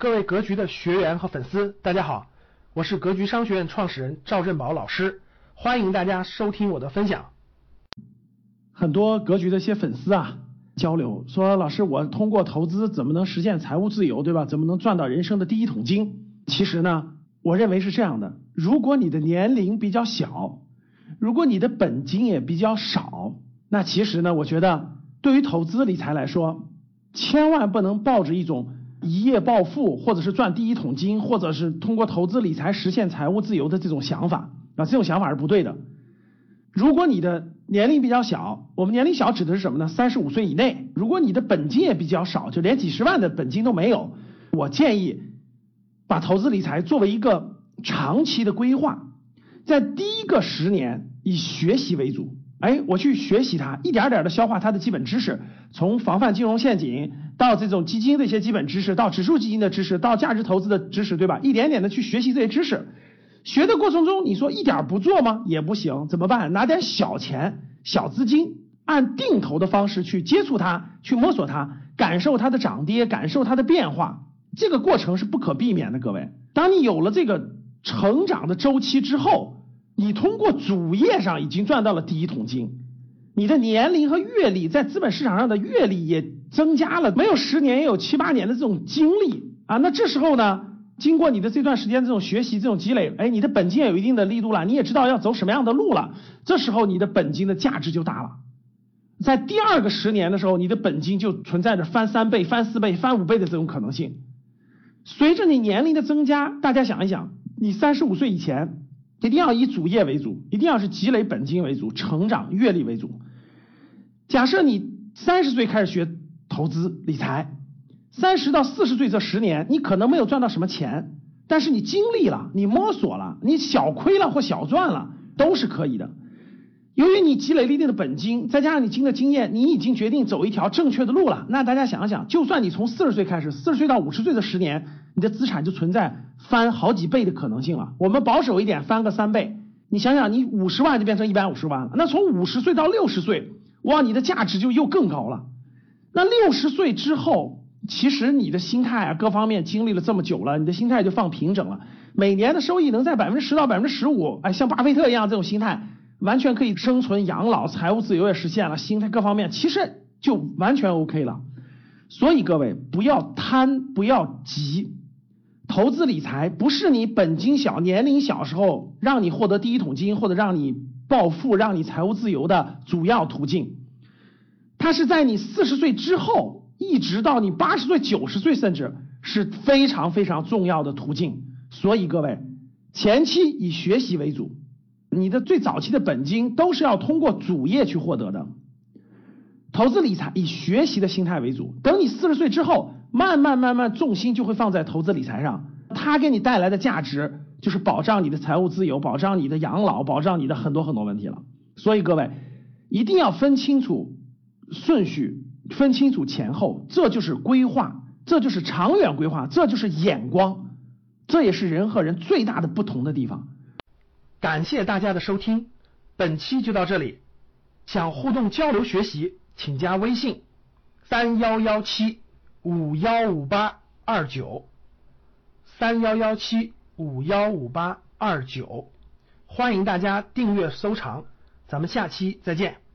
各位格局的学员和粉丝，大家好，我是格局商学院创始人赵振宝老师，欢迎大家收听我的分享。很多格局的一些粉丝啊，交流说，老师，我通过投资怎么能实现财务自由，对吧？怎么能赚到人生的第一桶金？其实呢，我认为是这样的，如果你的年龄比较小，如果你的本金也比较少，那其实呢，我觉得对于投资理财来说，千万不能抱着一种一夜暴富，或者是赚第一桶金，或者是通过投资理财实现财务自由的这种想法啊，这种想法是不对的。如果你的年龄比较小，我们年龄小指的是什么呢？三十五岁以内。如果你的本金也比较少，就连几十万的本金都没有，我建议把投资理财作为一个长期的规划，在第一个十年以学习为主。哎，我去学习它，一点点的消化它的基本知识，从防范金融陷阱到这种基金的一些基本知识，到指数基金的知识，到价值投资的知识，对吧？一点点的去学习这些知识。学的过程中，你说一点不做吗？也不行，怎么办？拿点小钱、小资金，按定投的方式去接触它，去摸索它，感受它的涨跌，感受它的变化。这个过程是不可避免的，各位。当你有了这个成长的周期之后，你通过主业上已经赚到了第一桶金，你的年龄和阅历在资本市场上的阅历也增加了，没有十年也有七八年的这种经历啊。那这时候呢？经过你的这段时间这种学习、这种积累，哎，你的本金也有一定的力度了，你也知道要走什么样的路了。这时候你的本金的价值就大了。在第二个十年的时候，你的本金就存在着翻三倍、翻四倍、翻五倍的这种可能性。随着你年龄的增加，大家想一想，你三十五岁以前一定要以主业为主，一定要是积累本金为主、成长阅历为主。假设你三十岁开始学投资理财。三十到四十岁这十年，你可能没有赚到什么钱，但是你经历了，你摸索了，你小亏了或小赚了，都是可以的。由于你积累了一定的本金，再加上你经的经验，你已经决定走一条正确的路了。那大家想想，就算你从四十岁开始，四十岁到五十岁的十年，你的资产就存在翻好几倍的可能性了。我们保守一点，翻个三倍。你想想，你五十万就变成一百五十万了，那从五十岁到六十岁，哇，你的价值就又更高了。那六十岁之后。其实你的心态啊，各方面经历了这么久了，你的心态就放平整了。每年的收益能在百分之十到百分之十五，哎，像巴菲特一样这种心态，完全可以生存养老，财务自由也实现了，心态各方面其实就完全 OK 了。所以各位不要贪，不要急，投资理财不是你本金小、年龄小时候让你获得第一桶金或者让你暴富、让你财务自由的主要途径，它是在你四十岁之后。一直到你八十岁、九十岁，甚至是非常非常重要的途径。所以各位，前期以学习为主，你的最早期的本金都是要通过主业去获得的。投资理财以学习的心态为主，等你四十岁之后，慢慢慢慢重心就会放在投资理财上，它给你带来的价值就是保障你的财务自由，保障你的养老，保障你的很多很多问题了。所以各位一定要分清楚顺序。分清楚前后，这就是规划，这就是长远规划，这就是眼光，这也是人和人最大的不同的地方。感谢大家的收听，本期就到这里。想互动交流学习，请加微信三幺幺七五幺五八二九三幺幺七五幺五八二九，欢迎大家订阅收藏，咱们下期再见。